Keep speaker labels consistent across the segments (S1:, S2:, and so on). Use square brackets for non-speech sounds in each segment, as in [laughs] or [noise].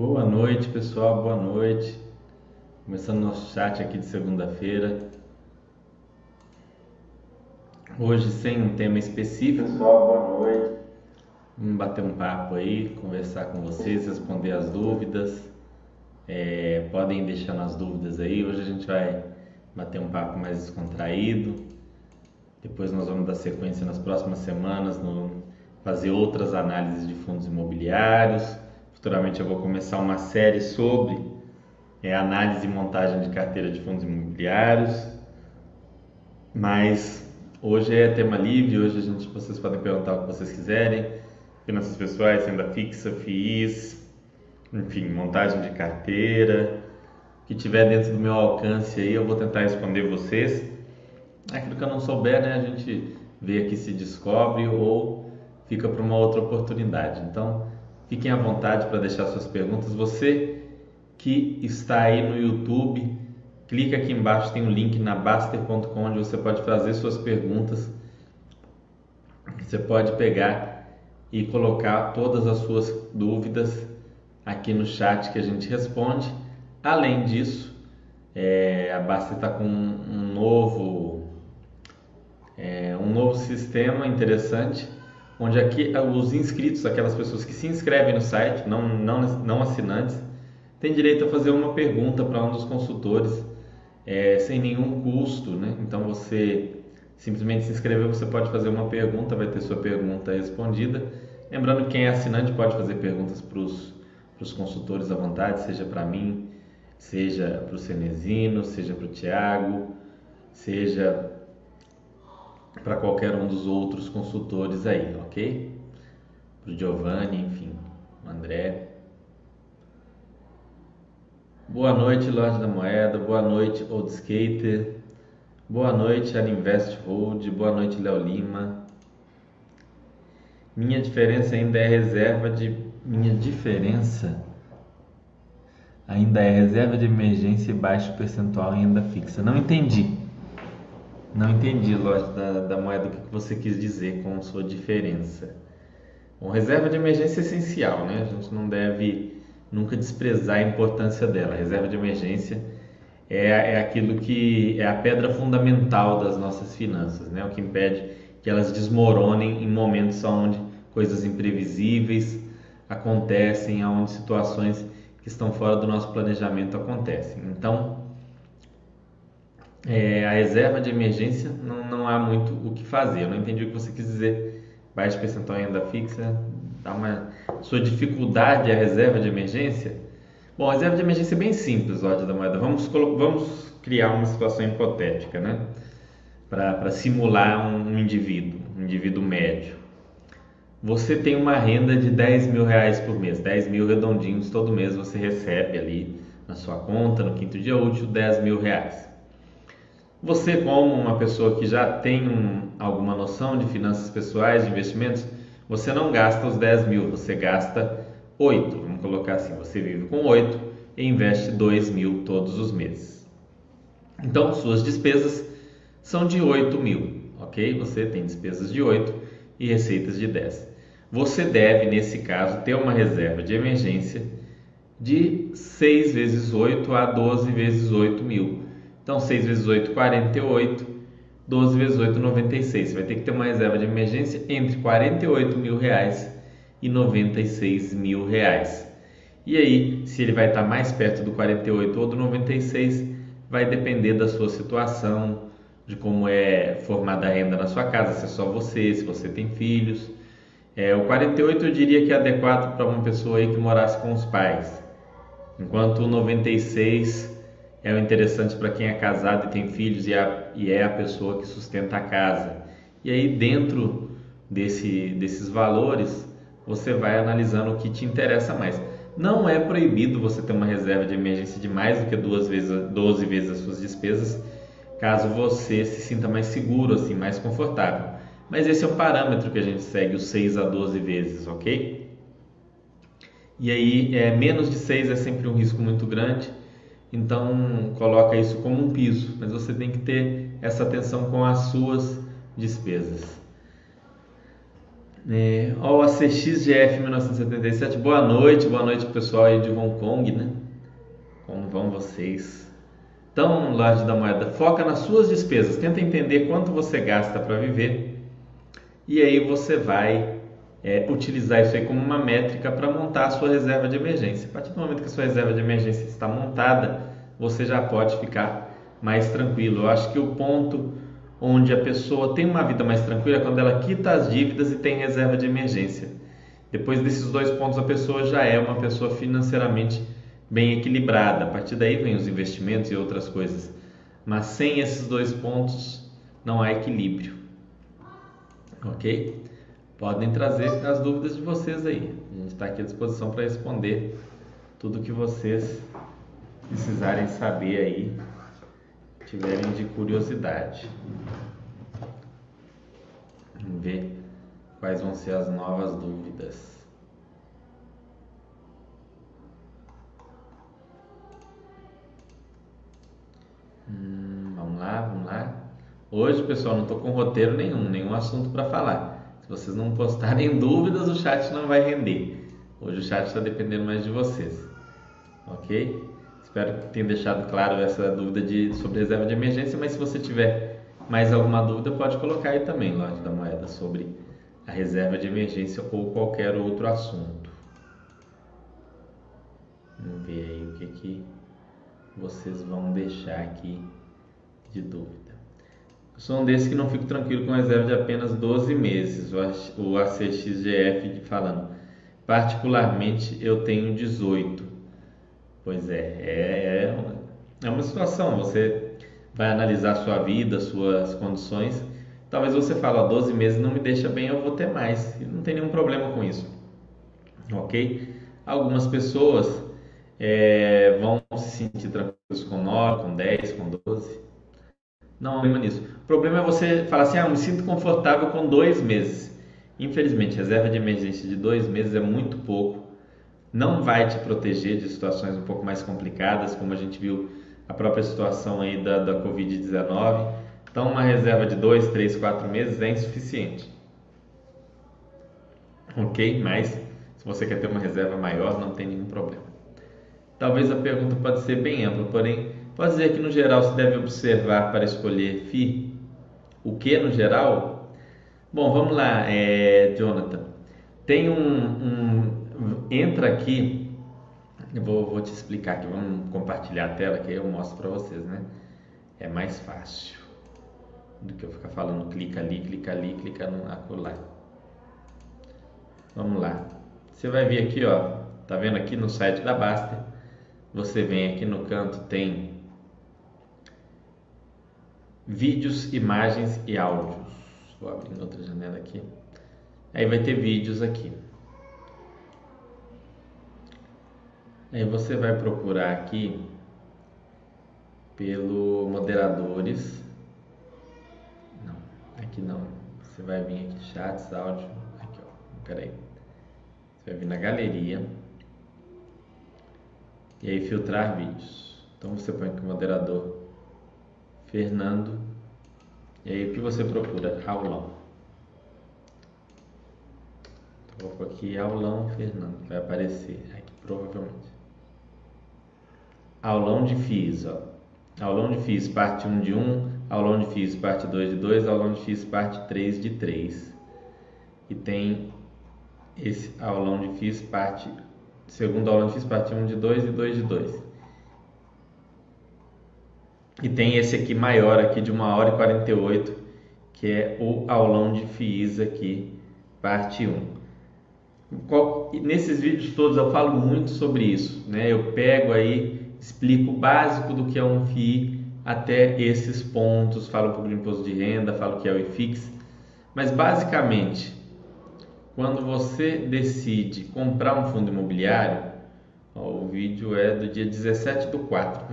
S1: Boa noite, pessoal. Boa noite. Começando nosso chat aqui de segunda-feira. Hoje sem um tema específico. Pessoal, boa noite. Vamos bater um papo aí, conversar com vocês, responder as dúvidas. É, podem deixar nas dúvidas aí. Hoje a gente vai bater um papo mais descontraído. Depois nós vamos dar sequência nas próximas semanas, no, fazer outras análises de fundos imobiliários Futuramente eu vou começar uma série sobre é, análise e montagem de carteira de fundos imobiliários. Mas hoje é tema livre, hoje a gente, vocês podem perguntar o que vocês quiserem. Finanças pessoais, renda fixa, FIIs, enfim, montagem de carteira. O que tiver dentro do meu alcance aí, eu vou tentar responder vocês. Aquilo que eu não souber, né, a gente vê aqui se descobre ou fica para uma outra oportunidade. Então, Fiquem à vontade para deixar suas perguntas. Você que está aí no YouTube, clica aqui embaixo, tem um link na Baster.com onde você pode fazer suas perguntas. Você pode pegar e colocar todas as suas dúvidas aqui no chat que a gente responde. Além disso, é, a Baster está com um novo, é, um novo sistema interessante onde aqui os inscritos, aquelas pessoas que se inscrevem no site, não, não, não assinantes, têm direito a fazer uma pergunta para um dos consultores é, sem nenhum custo, né? Então você simplesmente se inscrever, você pode fazer uma pergunta, vai ter sua pergunta respondida. Lembrando que quem é assinante pode fazer perguntas para os consultores à vontade, seja para mim, seja para o Cenezino, seja para o Tiago, seja para qualquer um dos outros consultores aí, ok? Para o Giovanni, enfim, o André. Boa noite, Lorde da Moeda. Boa noite, Old Skater. Boa noite, Aninvest Hold. Boa noite, Léo Lima. Minha diferença ainda é reserva de. Minha diferença ainda é reserva de emergência e baixo percentual em renda fixa. Não entendi. Não entendi, lógico, da, da moeda, o que você quis dizer com sua diferença. Bom, reserva de emergência é essencial, né? A gente não deve nunca desprezar a importância dela. A reserva de emergência é, é aquilo que é a pedra fundamental das nossas finanças, né? O que impede que elas desmoronem em momentos onde coisas imprevisíveis acontecem, onde situações que estão fora do nosso planejamento acontecem. Então, é, a reserva de emergência não, não há muito o que fazer. Eu não entendi o que você quis dizer. Baixo percentual em renda fixa, dá uma sua dificuldade a reserva de emergência. Bom, a reserva de emergência é bem simples, ódio da moeda. Vamos, vamos criar uma situação hipotética, né? Para simular um, um indivíduo, um indivíduo médio. Você tem uma renda de 10 mil reais por mês, 10 mil redondinhos todo mês você recebe ali na sua conta, no quinto dia útil, 10 mil reais. Você, como uma pessoa que já tem um, alguma noção de finanças pessoais, de investimentos, você não gasta os 10 mil, você gasta 8. Vamos colocar assim: você vive com 8 e investe 2 mil todos os meses. Então, suas despesas são de 8 mil, ok? Você tem despesas de 8 e receitas de 10. Você deve, nesse caso, ter uma reserva de emergência de 6 vezes 8 a 12 vezes 8 mil. Então, 6 vezes 8, 48. 12 vezes 8, 96. Você vai ter que ter uma reserva de emergência entre 48 mil reais e 96 mil reais. E aí, se ele vai estar mais perto do 48 ou do 96, vai depender da sua situação, de como é formada a renda na sua casa, se é só você, se você tem filhos. É, o 48 eu diria que é adequado para uma pessoa aí que morasse com os pais, enquanto o 96 é interessante para quem é casado e tem filhos e, a, e é a pessoa que sustenta a casa. E aí, dentro desse, desses valores, você vai analisando o que te interessa mais. Não é proibido você ter uma reserva de emergência de mais do que duas vezes, 12 vezes as suas despesas, caso você se sinta mais seguro, assim, mais confortável. Mas esse é o parâmetro que a gente segue, os 6 a 12 vezes, ok? E aí, é, menos de 6 é sempre um risco muito grande então coloca isso como um piso, mas você tem que ter essa atenção com as suas despesas. É, ó, a CXGF 1977, boa noite, boa noite pessoal aí de Hong Kong, né? Como vão vocês? Então, loja da moeda, foca nas suas despesas, tenta entender quanto você gasta para viver e aí você vai é, utilizar isso aí como uma métrica para montar a sua reserva de emergência. A partir do momento que a sua reserva de emergência está montada, você já pode ficar mais tranquilo. Eu acho que o ponto onde a pessoa tem uma vida mais tranquila é quando ela quita as dívidas e tem reserva de emergência. Depois desses dois pontos, a pessoa já é uma pessoa financeiramente bem equilibrada. A partir daí vem os investimentos e outras coisas. Mas sem esses dois pontos, não há equilíbrio. Ok? Podem trazer as dúvidas de vocês aí. A gente está aqui à disposição para responder tudo que vocês precisarem saber aí tiverem de curiosidade. Vamos ver quais vão ser as novas dúvidas. Hum, vamos lá, vamos lá. Hoje, pessoal, não estou com roteiro nenhum, nenhum assunto para falar. Vocês não postarem [laughs] dúvidas, o chat não vai render. Hoje o chat está dependendo mais de vocês. Ok? Espero que tenha deixado claro essa dúvida de, sobre reserva de emergência, mas se você tiver mais alguma dúvida, pode colocar aí também, Loja da Moeda, sobre a reserva de emergência ou qualquer outro assunto. Vamos ver aí o que, que vocês vão deixar aqui de dúvida. Sou um desses que não fico tranquilo com reserva de apenas 12 meses, o ACXGF falando. Particularmente eu tenho 18 Pois é, é, é, é uma situação. Você vai analisar sua vida, suas condições. Talvez você fale, ó, 12 meses não me deixa bem, eu vou ter mais. E não tem nenhum problema com isso. Ok? Algumas pessoas é, vão se sentir tranquilos com 9, com 10, com 12. Não há problema nisso. O problema é você falar assim, ah, me sinto confortável com dois meses. Infelizmente, reserva de emergência de dois meses é muito pouco não vai te proteger de situações um pouco mais complicadas, como a gente viu a própria situação aí da, da Covid-19. Então, uma reserva de 2, 3, 4 meses é insuficiente. Ok? Mas, se você quer ter uma reserva maior, não tem nenhum problema. Talvez a pergunta pode ser bem ampla, porém, pode dizer que no geral se deve observar para escolher FI? O que no geral? Bom, vamos lá, é, Jonathan. Tem um, um entra aqui, eu vou, vou te explicar aqui, vamos compartilhar a tela que aí eu mostro para vocês, né? É mais fácil do que eu ficar falando clica ali, clica ali, clica no acolá. Vamos lá. Você vai vir aqui, ó, tá vendo aqui no site da Baster? Você vem aqui no canto tem vídeos, imagens e áudios. Vou abrir outra janela aqui. Aí vai ter vídeos aqui. Aí você vai procurar aqui pelo moderadores. Não, aqui não. Você vai vir aqui chats, áudio, aqui ó. Peraí. Você vai vir na galeria e aí filtrar vídeos. Então você põe aqui moderador Fernando e aí o que você procura? Aulão. Colocar aqui aulão Fernando, vai aparecer aqui provavelmente aulão de FIS, ó. Aulão de FIS parte 1 de 1, aulão de FIS parte 2 de 2, aulão de FIS parte 3 de 3. E tem esse aulão de FIS parte segundo aulão de FIS parte 1 de 2 e 2 de 2. E tem esse aqui maior aqui de 1 hora e 48, que é o aulão de FIS aqui, parte 1. Nesses vídeos todos eu falo muito sobre isso, né? Eu pego aí explico o básico do que é um FII até esses pontos, falo um pouco de imposto de renda, falo que é o IFIX, mas basicamente, quando você decide comprar um fundo imobiliário, ó, o vídeo é do dia 17 do 4,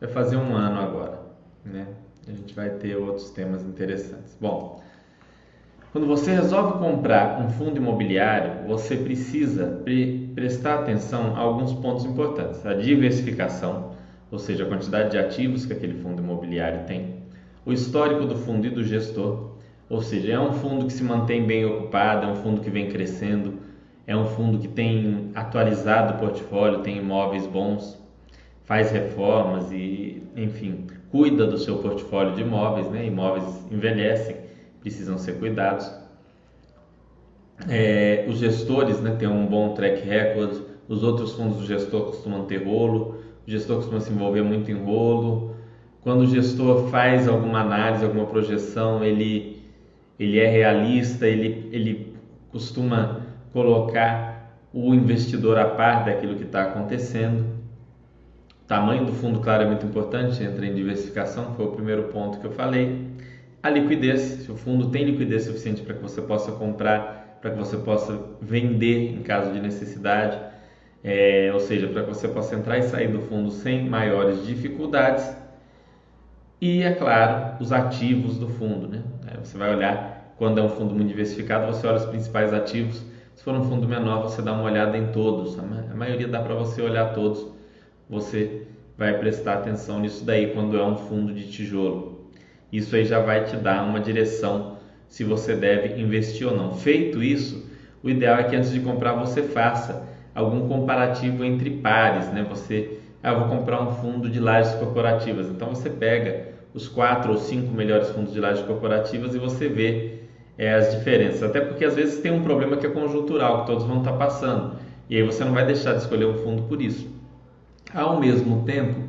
S1: vai fazer um ano agora, né? A gente vai ter outros temas interessantes. Bom, quando você resolve comprar um fundo imobiliário, você precisa pre prestar atenção a alguns pontos importantes. A diversificação, ou seja, a quantidade de ativos que aquele fundo imobiliário tem, o histórico do fundo e do gestor, Ou seja, é um fundo que se mantém bem ocupado, é um fundo que vem crescendo, é um fundo que tem atualizado o portfólio, tem imóveis bons, faz reformas e, enfim, cuida do seu portfólio de imóveis, né? Imóveis envelhecem, precisam ser cuidados. É, os gestores né, têm um bom track record, os outros fundos do gestor costumam ter rolo, o gestor costuma se envolver muito em rolo. Quando o gestor faz alguma análise, alguma projeção, ele, ele é realista, ele, ele costuma colocar o investidor a par daquilo que está acontecendo. Tamanho do fundo, claro, é muito importante, entra em diversificação, foi o primeiro ponto que eu falei. A liquidez, se o fundo tem liquidez suficiente para que você possa comprar, para que você possa vender em caso de necessidade, é, ou seja, para que você possa entrar e sair do fundo sem maiores dificuldades. E, é claro, os ativos do fundo. Né? Você vai olhar, quando é um fundo muito diversificado, você olha os principais ativos. Se for um fundo menor, você dá uma olhada em todos. A maioria dá para você olhar todos. Você vai prestar atenção nisso daí quando é um fundo de tijolo. Isso aí já vai te dar uma direção se você deve investir ou não. Feito isso, o ideal é que antes de comprar você faça algum comparativo entre pares, né? Você, ah, vou comprar um fundo de lajes corporativas, então você pega os quatro ou cinco melhores fundos de lajes corporativas e você vê é, as diferenças. Até porque às vezes tem um problema que é conjuntural, que todos vão estar passando, e aí você não vai deixar de escolher um fundo por isso. Ao mesmo tempo,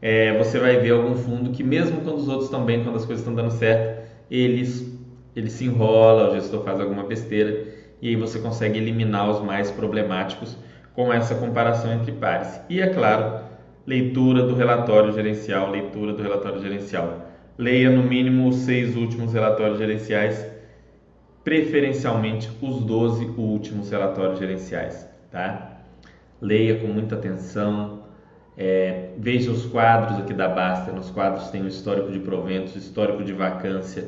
S1: é, você vai ver algum fundo que mesmo quando os outros estão bem, quando as coisas estão dando certo, eles ele se enrola, o gestor faz alguma besteira e aí você consegue eliminar os mais problemáticos com essa comparação entre pares. E é claro, leitura do relatório gerencial, leitura do relatório gerencial. Leia no mínimo os seis últimos relatórios gerenciais, preferencialmente os 12 últimos relatórios gerenciais, tá? Leia com muita atenção, é, veja os quadros aqui da Basta, nos quadros tem o histórico de proventos, histórico de vacância,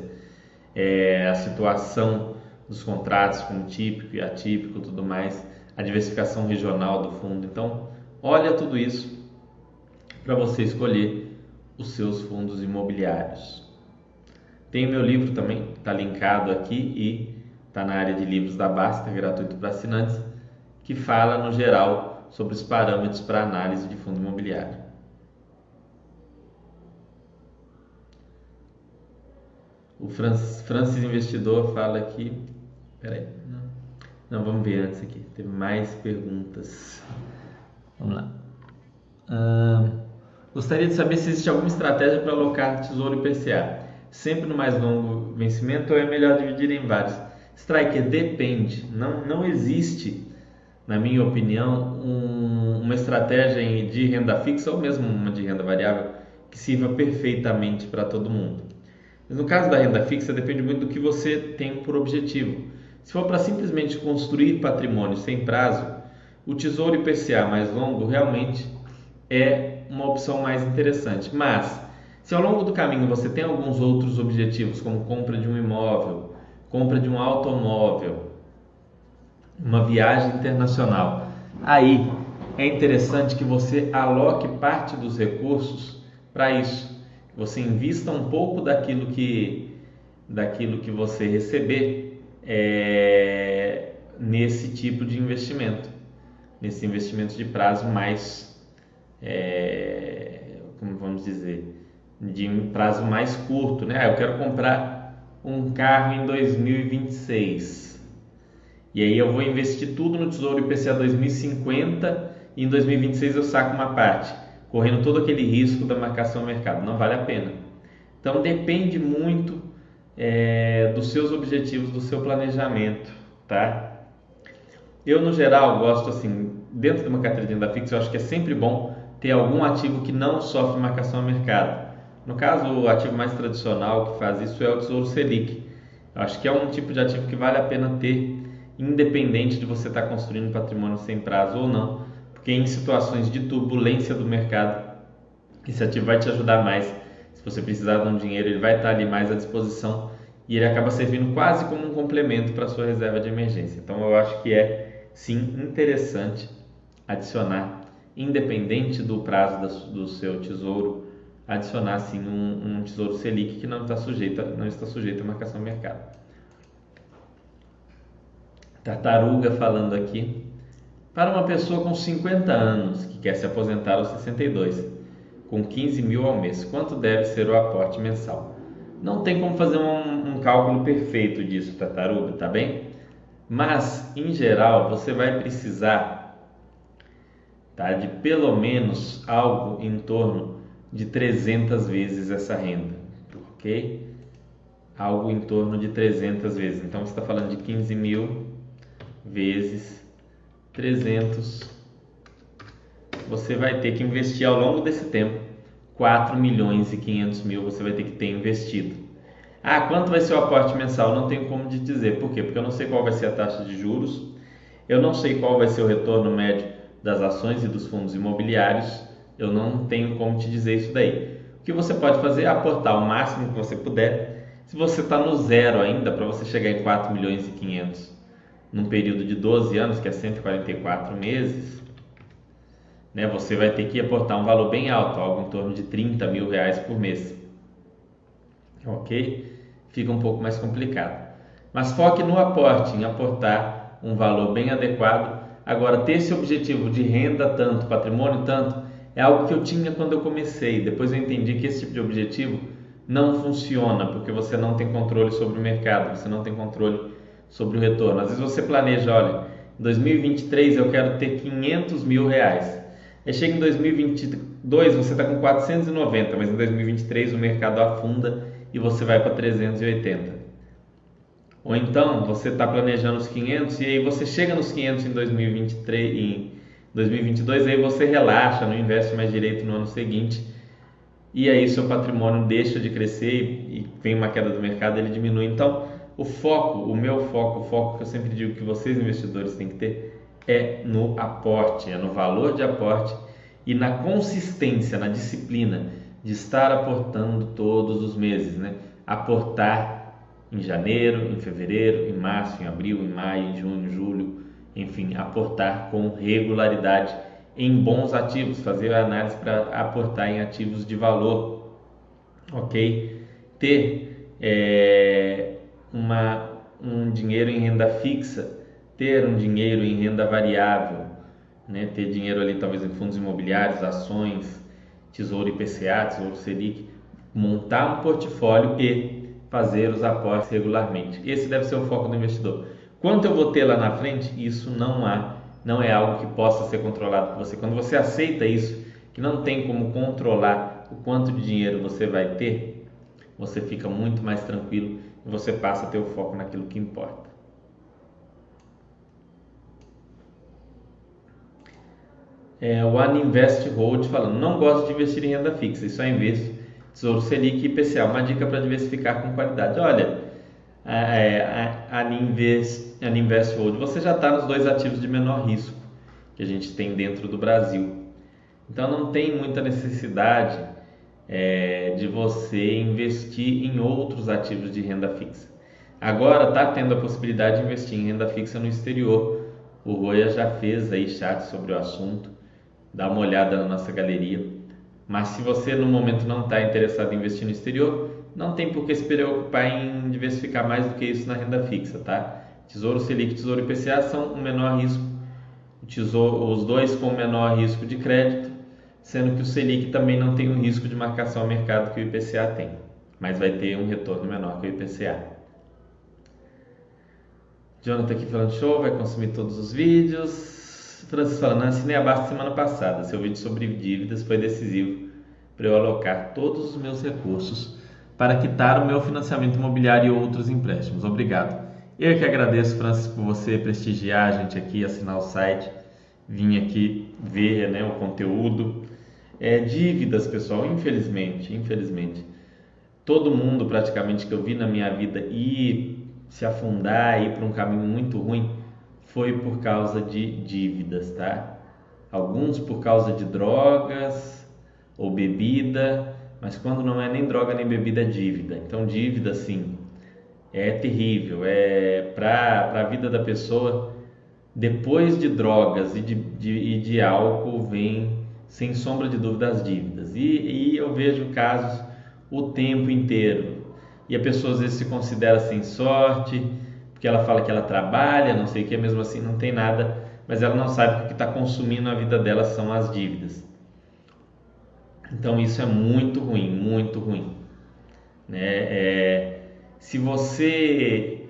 S1: é, a situação dos contratos com típico e atípico, tudo mais, a diversificação regional do fundo. Então, olha tudo isso para você escolher os seus fundos imobiliários. Tem o meu livro também, está linkado aqui e está na área de livros da Basta, gratuito para assinantes, que fala no geral sobre os parâmetros para análise de fundo imobiliário. O Francis Investidor fala aqui Peraí. Não. Não, vamos ver antes aqui. Teve mais perguntas. Vamos lá. gostaria de saber se existe alguma estratégia para alocar tesouro e PCA. Sempre no mais longo vencimento ou é melhor dividir em vários? Striker, depende. Não, não existe, na minha opinião, um, uma estratégia de renda fixa ou mesmo uma de renda variável que sirva perfeitamente para todo mundo. Mas no caso da renda fixa, depende muito do que você tem por objetivo. Se for para simplesmente construir patrimônio sem prazo, o Tesouro IPCA mais longo realmente é uma opção mais interessante. Mas, se ao longo do caminho você tem alguns outros objetivos, como compra de um imóvel, compra de um automóvel, uma viagem internacional, aí é interessante que você aloque parte dos recursos para isso. Você invista um pouco daquilo que, daquilo que você receber é, nesse tipo de investimento, nesse investimento de prazo mais, é, como vamos dizer, de um prazo mais curto, né? Ah, eu quero comprar um carro em 2026 e aí eu vou investir tudo no Tesouro IPCA 2050 e em 2026 eu saco uma parte, correndo todo aquele risco da marcação ao mercado. Não vale a pena. Então depende muito é, dos seus objetivos, do seu planejamento, tá? Eu, no geral, gosto assim, dentro de uma carteira de renda fixa, eu acho que é sempre bom ter algum ativo que não sofre marcação a mercado. No caso, o ativo mais tradicional que faz isso é o Tesouro Selic. Eu acho que é um tipo de ativo que vale a pena ter, independente de você estar construindo patrimônio sem prazo ou não, porque em situações de turbulência do mercado, esse ativo vai te ajudar mais se você precisar de um dinheiro, ele vai estar ali mais à disposição e ele acaba servindo quase como um complemento para a sua reserva de emergência. Então eu acho que é sim interessante adicionar, independente do prazo do seu tesouro, adicionar sim um, um tesouro Selic que não está sujeito, não está sujeito à marcação do mercado. Tartaruga falando aqui. Para uma pessoa com 50 anos que quer se aposentar aos 62, com 15 mil ao mês, quanto deve ser o aporte mensal? Não tem como fazer um, um cálculo perfeito disso, tartaruga, tá bem? Mas, em geral, você vai precisar tá, de pelo menos algo em torno de 300 vezes essa renda, ok? Algo em torno de 300 vezes. Então, você está falando de 15 mil vezes 300. Você vai ter que investir ao longo desse tempo 4 milhões e 500 mil você vai ter que ter investido. Ah, quanto vai ser o aporte mensal? Não tenho como te dizer. Por quê? Porque eu não sei qual vai ser a taxa de juros, eu não sei qual vai ser o retorno médio das ações e dos fundos imobiliários, eu não tenho como te dizer isso daí. O que você pode fazer é aportar o máximo que você puder. Se você está no zero ainda, para você chegar em 4 milhões e 500 num período de 12 anos, que é 144 meses, né, você vai ter que aportar um valor bem alto, algo em torno de 30 mil reais por mês. Ok? Fica um pouco mais complicado. Mas foque no aporte, em aportar um valor bem adequado. Agora, ter esse objetivo de renda tanto, patrimônio tanto, é algo que eu tinha quando eu comecei. Depois eu entendi que esse tipo de objetivo não funciona, porque você não tem controle sobre o mercado, você não tem controle sobre o retorno. Às vezes você planeja, olha, em 2023 eu quero ter 500 mil reais. Aí chega em 2022 você está com 490, mas em 2023 o mercado afunda e você vai para 380. Ou então você está planejando os 500 e aí você chega nos 500 em 2023, em 2022, aí você relaxa, não investe mais direito no ano seguinte e aí seu patrimônio deixa de crescer e vem uma queda do mercado, ele diminui. Então o foco, o meu foco, o foco que eu sempre digo que vocês investidores têm que ter é no aporte, é no valor de aporte e na consistência, na disciplina de estar aportando todos os meses, né? Aportar em janeiro, em fevereiro, em março, em abril, em maio, em junho, em julho, enfim, aportar com regularidade em bons ativos, fazer a análise para aportar em ativos de valor, ok? Ter é, uma, um dinheiro em renda fixa, ter um dinheiro em renda variável, né? ter dinheiro ali talvez em fundos imobiliários, ações, tesouro IPCA, tesouro Selic, montar um portfólio e fazer os aportes regularmente. Esse deve ser o foco do investidor. Quanto eu vou ter lá na frente, isso não há, não é algo que possa ser controlado por você. Quando você aceita isso, que não tem como controlar o quanto de dinheiro você vai ter, você fica muito mais tranquilo você passa a ter o foco naquilo que importa. É, o Aninvest Hold falando, não gosto de investir em renda fixa, isso é investo Tesouro Selic e IPCA. Uma dica para diversificar com qualidade. Olha, a, a, a, Aninvest, Aninvest Hold, você já está nos dois ativos de menor risco que a gente tem dentro do Brasil. Então não tem muita necessidade é, de você investir em outros ativos de renda fixa. Agora está tendo a possibilidade de investir em renda fixa no exterior. O Roya já fez aí chat sobre o assunto, dá uma olhada na nossa galeria. Mas se você no momento não está interessado em investir no exterior, não tem por que se preocupar em diversificar mais do que isso na renda fixa, tá? Tesouro Selic e Tesouro IPCA são o menor risco, tesouro, os dois com menor risco de crédito sendo que o Selic também não tem o risco de marcação ao mercado que o IPCA tem, mas vai ter um retorno menor que o IPCA. Jonathan aqui falando show, vai consumir todos os vídeos. Francisco falando, assinei a base semana passada. Seu vídeo sobre dívidas foi decisivo para eu alocar todos os meus recursos para quitar o meu financiamento imobiliário e outros empréstimos. Obrigado. Eu que agradeço, Francisco, por você prestigiar a gente aqui, assinar o site, vir aqui ver né, o conteúdo. É, dívidas, pessoal, infelizmente, infelizmente, todo mundo praticamente que eu vi na minha vida ir se afundar, ir para um caminho muito ruim, foi por causa de dívidas, tá? Alguns por causa de drogas ou bebida, mas quando não é nem droga nem bebida, é dívida. Então, dívida, sim, é terrível, é para a vida da pessoa. Depois de drogas e de, de, e de álcool vem sem sombra de dúvida, as dívidas. E, e eu vejo casos o tempo inteiro. E a pessoa às vezes se considera sem sorte, porque ela fala que ela trabalha, não sei o que, mesmo assim não tem nada, mas ela não sabe que o que está consumindo a vida dela são as dívidas. Então isso é muito ruim, muito ruim. Né? É, se você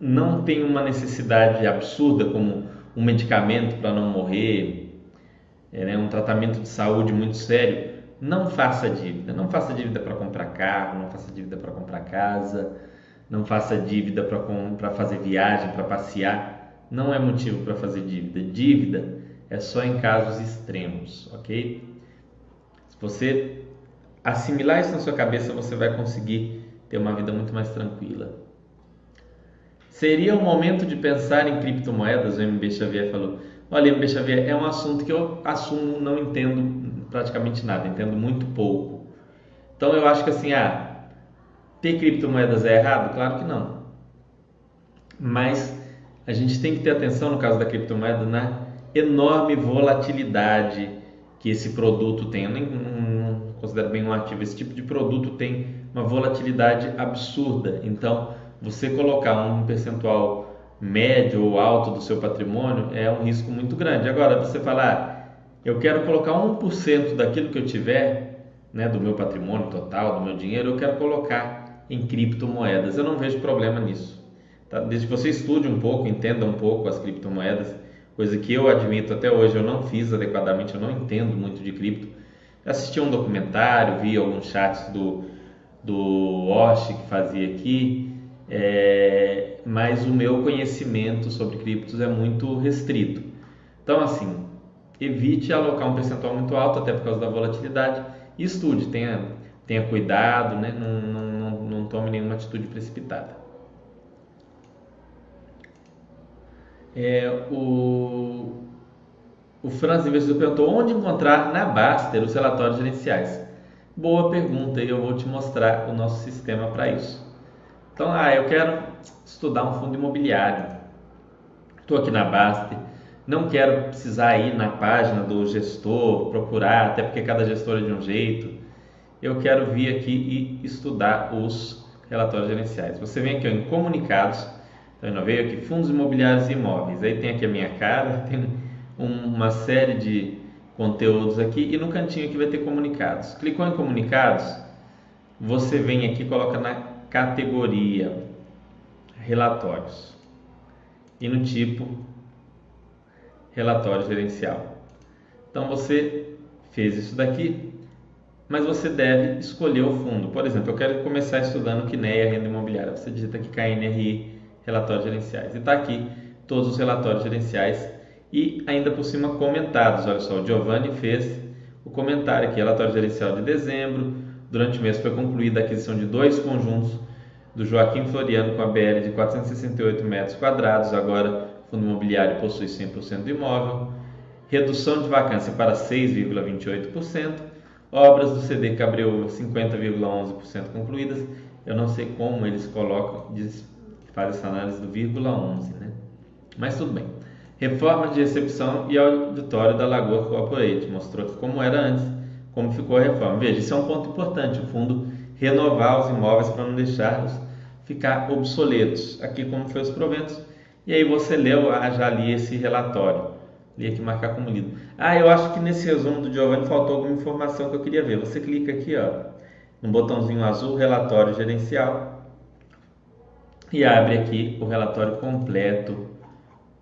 S1: não tem uma necessidade absurda como um medicamento para não morrer, é, né, um tratamento de saúde muito sério, não faça dívida. Não faça dívida para comprar carro, não faça dívida para comprar casa, não faça dívida para fazer viagem, para passear. Não é motivo para fazer dívida. Dívida é só em casos extremos, ok? Se você assimilar isso na sua cabeça, você vai conseguir ter uma vida muito mais tranquila. Seria o momento de pensar em criptomoedas? O MB Xavier falou. Olha, MB Xavier, é um assunto que eu assumo, não entendo praticamente nada, entendo muito pouco. Então eu acho que assim, ah, ter criptomoedas é errado? Claro que não. Mas a gente tem que ter atenção no caso da criptomoeda na enorme volatilidade que esse produto tem. Eu nem não considero bem um ativo. Esse tipo de produto tem uma volatilidade absurda. Então, você colocar um percentual médio ou alto do seu patrimônio é um risco muito grande. Agora, você falar, ah, eu quero colocar 1% daquilo que eu tiver, né, do meu patrimônio total, do meu dinheiro, eu quero colocar em criptomoedas. Eu não vejo problema nisso. Tá? Desde que você estude um pouco, entenda um pouco as criptomoedas, coisa que eu admito até hoje eu não fiz adequadamente, eu não entendo muito de cripto. Assisti um documentário, vi alguns chats do, do Osh que fazia aqui, é, mas o meu conhecimento sobre criptos é muito restrito. Então, assim, evite alocar um percentual muito alto, até por causa da volatilidade, e estude, tenha, tenha cuidado, né? não, não, não, não tome nenhuma atitude precipitada. É, o, o Franz Investidor perguntou onde encontrar na Baster os relatórios gerenciais. Boa pergunta e eu vou te mostrar o nosso sistema para isso. Então, ah, eu quero estudar um fundo imobiliário. Estou aqui na Baster, não quero precisar ir na página do gestor, procurar, até porque cada gestor é de um jeito. Eu quero vir aqui e estudar os relatórios gerenciais. Você vem aqui ó, em comunicados, então veio aqui fundos imobiliários e imóveis. Aí tem aqui a minha cara, [laughs] tem uma série de conteúdos aqui e no cantinho aqui vai ter comunicados. Clicou em comunicados, você vem aqui coloca na categoria relatórios e no tipo relatório gerencial. Então você fez isso daqui, mas você deve escolher o fundo. Por exemplo, eu quero começar estudando KNEA renda imobiliária. Você digita aqui KNRI relatórios gerenciais e está aqui todos os relatórios gerenciais e ainda por cima comentados. Olha só, o Giovanni fez o comentário aqui, relatório gerencial de dezembro. Durante o mês foi concluída a aquisição de dois conjuntos do Joaquim Floriano com a BL de 468 metros quadrados. Agora, o fundo imobiliário possui 100% do imóvel. Redução de vacância para 6,28%. Obras do CD Cabreúva 50,11% concluídas. Eu não sei como eles colocam, faz essa análise do vírgula 11, né? Mas tudo bem. Reforma de recepção e auditório da Lagoa Corporate. Mostrou como era antes, como ficou a reforma. Veja, isso é um ponto importante. O fundo renovar os imóveis para não deixá-los ficar obsoletos. Aqui como foi os proventos. E aí você leu, ah, já li esse relatório. Li aqui marcar como lido. Ah, eu acho que nesse resumo do Giovanni faltou alguma informação que eu queria ver. Você clica aqui, ó, no botãozinho azul, relatório gerencial, e abre aqui o relatório completo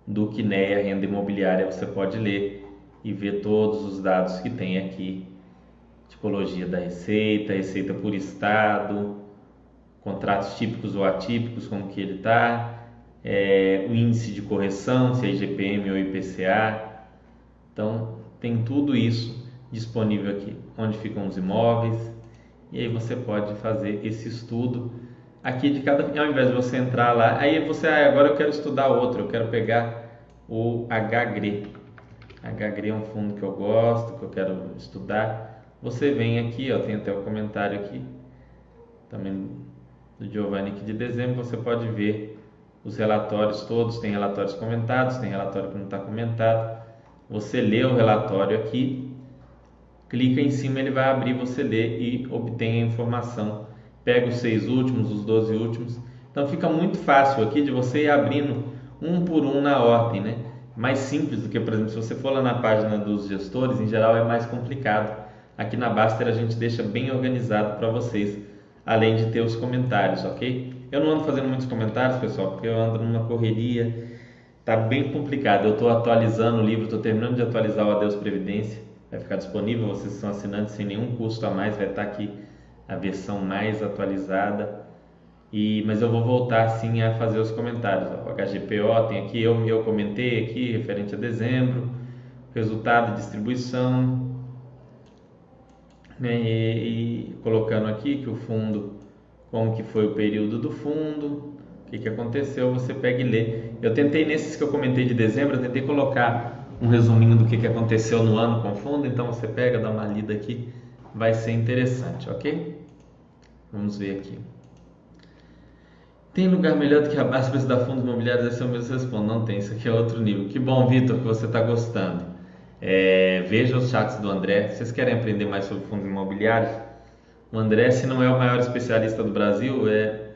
S1: do Quineia Renda Imobiliária. Você pode ler e ver todos os dados que tem aqui tipologia da receita, receita por estado, contratos típicos ou atípicos, como que ele está, é, o índice de correção, se é IGPM ou IPCA. Então, tem tudo isso disponível aqui, onde ficam os imóveis, e aí você pode fazer esse estudo aqui de cada, ao invés de você entrar lá, aí você, ah, agora eu quero estudar outro, eu quero pegar o HGRE. HGRE é um fundo que eu gosto, que eu quero estudar. Você vem aqui, ó, tem até o comentário aqui, também do Giovanni aqui de dezembro, você pode ver os relatórios todos, tem relatórios comentados, tem relatório que não está comentado. Você lê o relatório aqui clica em cima, ele vai abrir, você lê e obtém a informação. Pega os seis últimos, os 12 últimos. Então fica muito fácil aqui de você ir abrindo um por um na ordem, né? Mais simples do que, por exemplo, se você for lá na página dos gestores, em geral é mais complicado. Aqui na Baster a gente deixa bem organizado para vocês, além de ter os comentários, ok? Eu não ando fazendo muitos comentários, pessoal, porque eu ando numa correria, tá bem complicado. Eu estou atualizando o livro, estou terminando de atualizar o Adeus Previdência, vai ficar disponível. Vocês são assinantes sem nenhum custo a mais, vai estar tá aqui a versão mais atualizada. E, mas eu vou voltar sim a fazer os comentários. O HGPO tem aqui, eu, eu comentei aqui, referente a dezembro, resultado, distribuição, né, e, e, colocando aqui que o fundo, como que foi o período do fundo, o que, que aconteceu, você pega e lê. Eu tentei nesses que eu comentei de dezembro, eu tentei colocar um resuminho do que, que aconteceu no ano com o fundo, então você pega, dá uma lida aqui, vai ser interessante, ok? Vamos ver aqui. Tem lugar melhor do que a base para estudar fundos imobiliários? Esse o mesmo respondo. Não tem, isso aqui é outro nível. Que bom, Vitor, que você está gostando. É, veja os chats do André. Vocês querem aprender mais sobre fundos imobiliários? O André, se não é o maior especialista do Brasil, é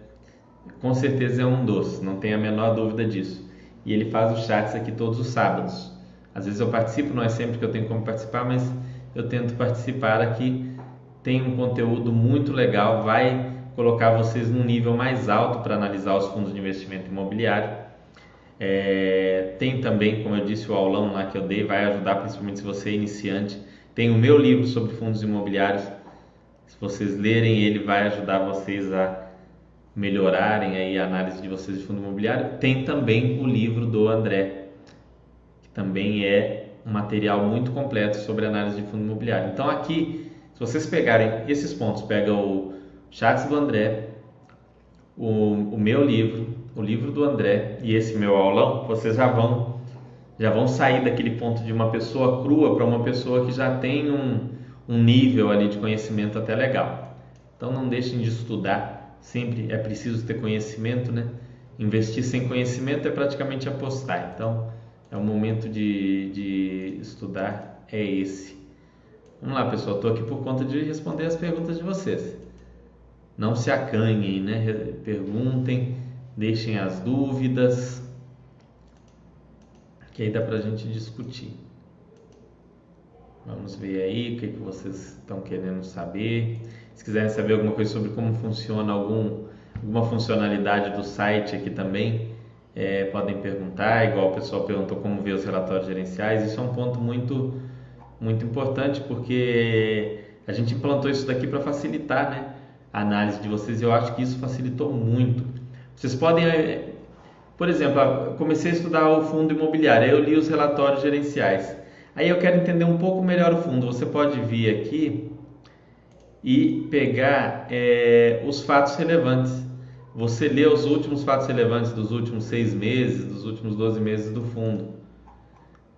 S1: com certeza é um dos, não tem a menor dúvida disso. E ele faz os chats aqui todos os sábados. Às vezes eu participo, não é sempre que eu tenho como participar, mas eu tento participar aqui. Tem um conteúdo muito legal, vai colocar vocês num nível mais alto para analisar os fundos de investimento imobiliário. É, tem também, como eu disse, o aulão lá que eu dei, vai ajudar principalmente se você é iniciante. Tem o meu livro sobre fundos imobiliários. Se vocês lerem ele, vai ajudar vocês a melhorarem aí a análise de vocês de fundo imobiliário. Tem também o livro do André, que também é um material muito completo sobre análise de fundo imobiliário. Então aqui, se vocês pegarem esses pontos, pega o chats do André, o, o meu livro, o livro do André e esse meu aulão, vocês já vão já vão sair daquele ponto de uma pessoa crua para uma pessoa que já tem um, um nível ali de conhecimento até legal. Então não deixem de estudar, sempre é preciso ter conhecimento, né? Investir sem conhecimento é praticamente apostar. Então é o momento de, de estudar é esse. Vamos lá, pessoal. Estou aqui por conta de responder as perguntas de vocês. Não se acanhem, né? Perguntem deixem as dúvidas, que aí dá para a gente discutir. Vamos ver aí o que, que vocês estão querendo saber. Se quiserem saber alguma coisa sobre como funciona algum, alguma funcionalidade do site aqui também, é, podem perguntar. Igual o pessoal perguntou como ver os relatórios gerenciais. Isso é um ponto muito, muito importante porque a gente implantou isso daqui para facilitar né, a análise de vocês. Eu acho que isso facilitou muito vocês podem, eh, por exemplo, comecei a estudar o fundo imobiliário, eu li os relatórios gerenciais. Aí eu quero entender um pouco melhor o fundo. Você pode vir aqui e pegar é, os fatos relevantes. Você lê os últimos fatos relevantes dos últimos seis meses, dos últimos 12 meses do fundo.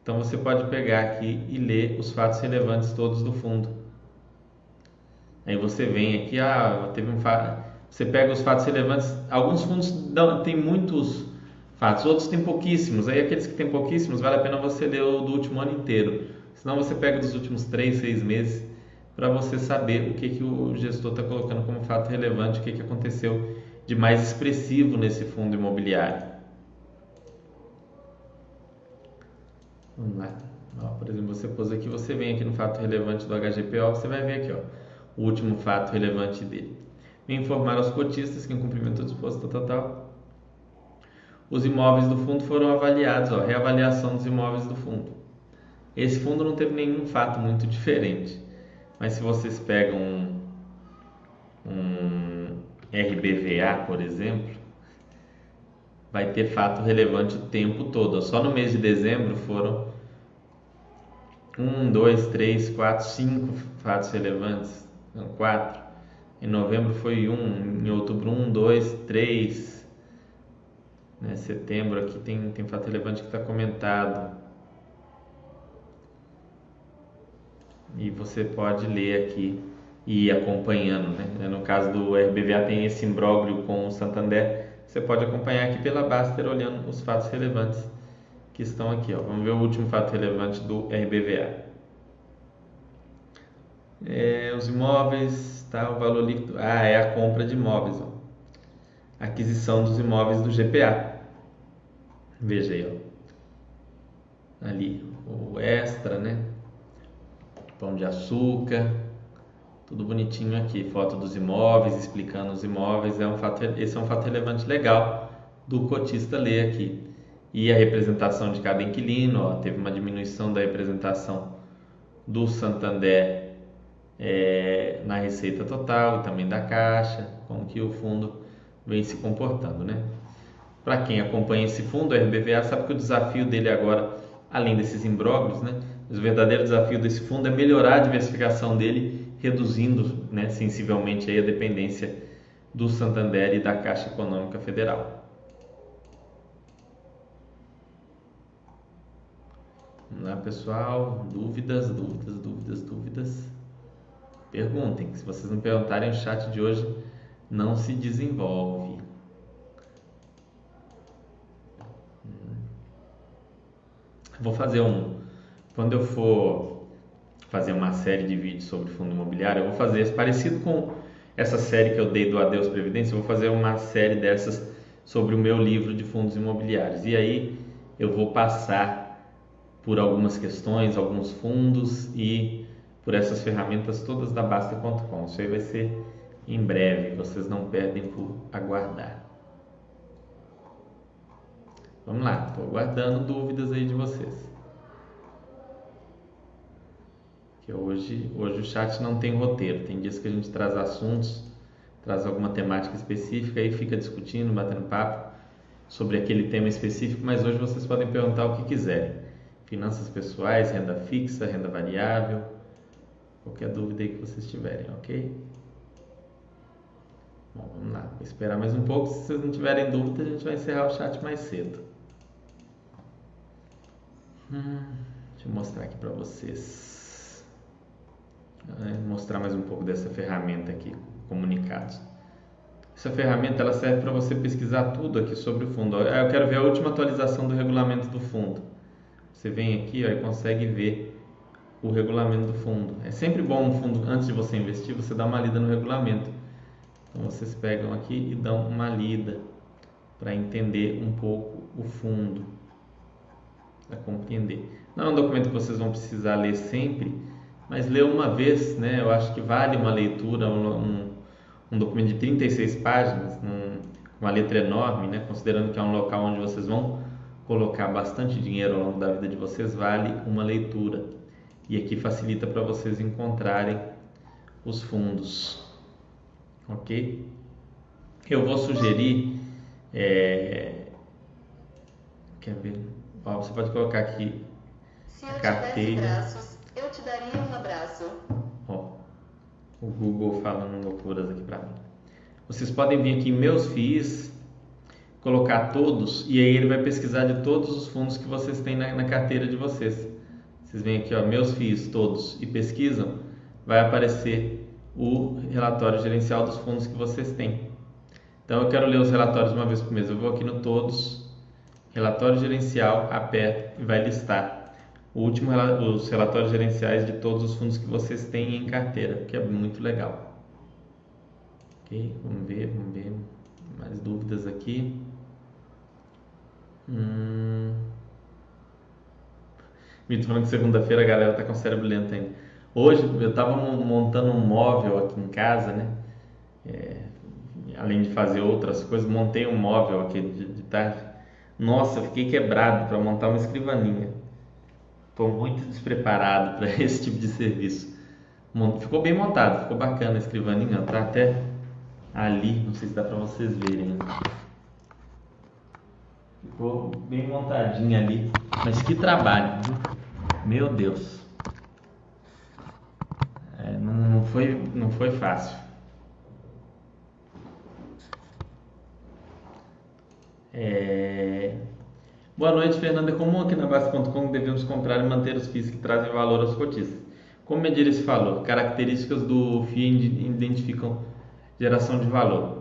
S1: Então você pode pegar aqui e ler os fatos relevantes todos do fundo. Aí você vem aqui, ah, teve um fato você pega os fatos relevantes, alguns fundos dão, têm muitos fatos, outros têm pouquíssimos. Aí aqueles que têm pouquíssimos, vale a pena você ler o do último ano inteiro. Senão você pega dos últimos três, seis meses para você saber o que, que o gestor está colocando como fato relevante, o que, que aconteceu de mais expressivo nesse fundo imobiliário. Vamos lá. Ó, por exemplo, você pôs aqui, você vem aqui no fato relevante do HGPO, você vai ver aqui ó, o último fato relevante dele informar aos cotistas que, em cumprimento do disposto total, os imóveis do fundo foram avaliados, ó, reavaliação dos imóveis do fundo. Esse fundo não teve nenhum fato muito diferente, mas se vocês pegam um, um RBVA, por exemplo, vai ter fato relevante o tempo todo. Só no mês de dezembro foram um, dois, três, quatro, cinco fatos relevantes, não, quatro. Em novembro foi um, em outubro um, dois, três. Né? Setembro aqui tem, tem fato relevante que está comentado. E você pode ler aqui e ir acompanhando. Né? No caso do RBVA tem esse imbróglio com o Santander. Você pode acompanhar aqui pela Baster olhando os fatos relevantes que estão aqui. Ó. Vamos ver o último fato relevante do RBVA. É, os imóveis, tá? O valor líquido. Ah, é a compra de imóveis, ó. Aquisição dos imóveis do GPA. Veja aí, ó. Ali, o extra, né? Pão de açúcar, tudo bonitinho aqui. Foto dos imóveis, explicando os imóveis. É um fato, esse é um fato relevante legal do cotista ler aqui. E a representação de cada inquilino, ó, teve uma diminuição da representação do Santander é, na receita total e também da Caixa, como que o fundo vem se comportando, né? Para quem acompanha esse fundo, o RBVA sabe que o desafio dele agora, além desses imbróglios, né? o verdadeiro desafio desse fundo é melhorar a diversificação dele, reduzindo né, sensivelmente aí a dependência do Santander e da Caixa Econômica Federal. Vamos lá, pessoal. Dúvidas, dúvidas, dúvidas, dúvidas. Perguntem. Se vocês não perguntarem, o chat de hoje não se desenvolve. Vou fazer um. Quando eu for fazer uma série de vídeos sobre fundo imobiliário, eu vou fazer parecido com essa série que eu dei do Adeus Previdência. Eu vou fazer uma série dessas sobre o meu livro de fundos imobiliários. E aí eu vou passar por algumas questões, alguns fundos e por essas ferramentas todas da Basta.com. Isso aí vai ser em breve, vocês não perdem por aguardar. Vamos lá, estou aguardando dúvidas aí de vocês. Que hoje, hoje o chat não tem roteiro, tem dias que a gente traz assuntos, traz alguma temática específica e fica discutindo, batendo papo sobre aquele tema específico, mas hoje vocês podem perguntar o que quiserem. Finanças pessoais, renda fixa, renda variável, qualquer dúvida aí que vocês tiverem, ok? Bom, vamos lá, vou esperar mais um pouco. Se vocês não tiverem dúvida, a gente vai encerrar o chat mais cedo. Hum, deixa eu mostrar aqui para vocês. mostrar mais um pouco dessa ferramenta aqui, comunicados. Essa ferramenta ela serve para você pesquisar tudo aqui sobre o fundo. Eu quero ver a última atualização do regulamento do fundo. Você vem aqui ó, e consegue ver o regulamento do fundo. É sempre bom um fundo, antes de você investir, você dar uma lida no regulamento. Então vocês pegam aqui e dão uma lida para entender um pouco o fundo, para compreender. Não é um documento que vocês vão precisar ler sempre, mas ler uma vez, né? Eu acho que vale uma leitura, um, um documento de 36 páginas, um, uma letra enorme, né? Considerando que é um local onde vocês vão colocar bastante dinheiro ao longo da vida de vocês, vale uma leitura. E aqui facilita para vocês encontrarem os fundos ok? Eu vou sugerir, é... quer ver? Ó, você pode colocar aqui
S2: Se a carteira. Braços, eu te daria um abraço.
S1: Ó, o Google falando loucuras aqui para mim. Vocês podem vir aqui em meus FIIs, colocar todos e aí ele vai pesquisar de todos os fundos que vocês têm na, na carteira de vocês. Vocês vêm aqui, ó, meus FIIs todos e pesquisam, vai aparecer o relatório gerencial dos fundos que vocês têm. Então eu quero ler os relatórios uma vez por mês. Eu vou aqui no todos, relatório gerencial, aperto e vai listar o último os relatórios gerenciais de todos os fundos que vocês têm em carteira, que é muito legal. Ok, vamos ver, vamos ver mais dúvidas aqui. Hum... Me falando que segunda-feira a galera tá com o cérebro lento ainda. Hoje eu estava montando um móvel aqui em casa, né? É, além de fazer outras coisas, montei um móvel aqui de, de tarde. Nossa, eu fiquei quebrado para montar uma escrivaninha. Estou muito despreparado [laughs] para esse tipo de serviço. Ficou bem montado, ficou bacana a escrivaninha, tá até ali, não sei se dá para vocês verem. Ficou bem montadinha ali, mas que trabalho, viu? Meu Deus. É, não, não, foi, não foi fácil. É... Boa noite, Fernanda. É comum aqui na Base.com devemos comprar e manter os FIIs que trazem valor aos cotistas. Como medir esse valor? Características do FII identificam geração de valor.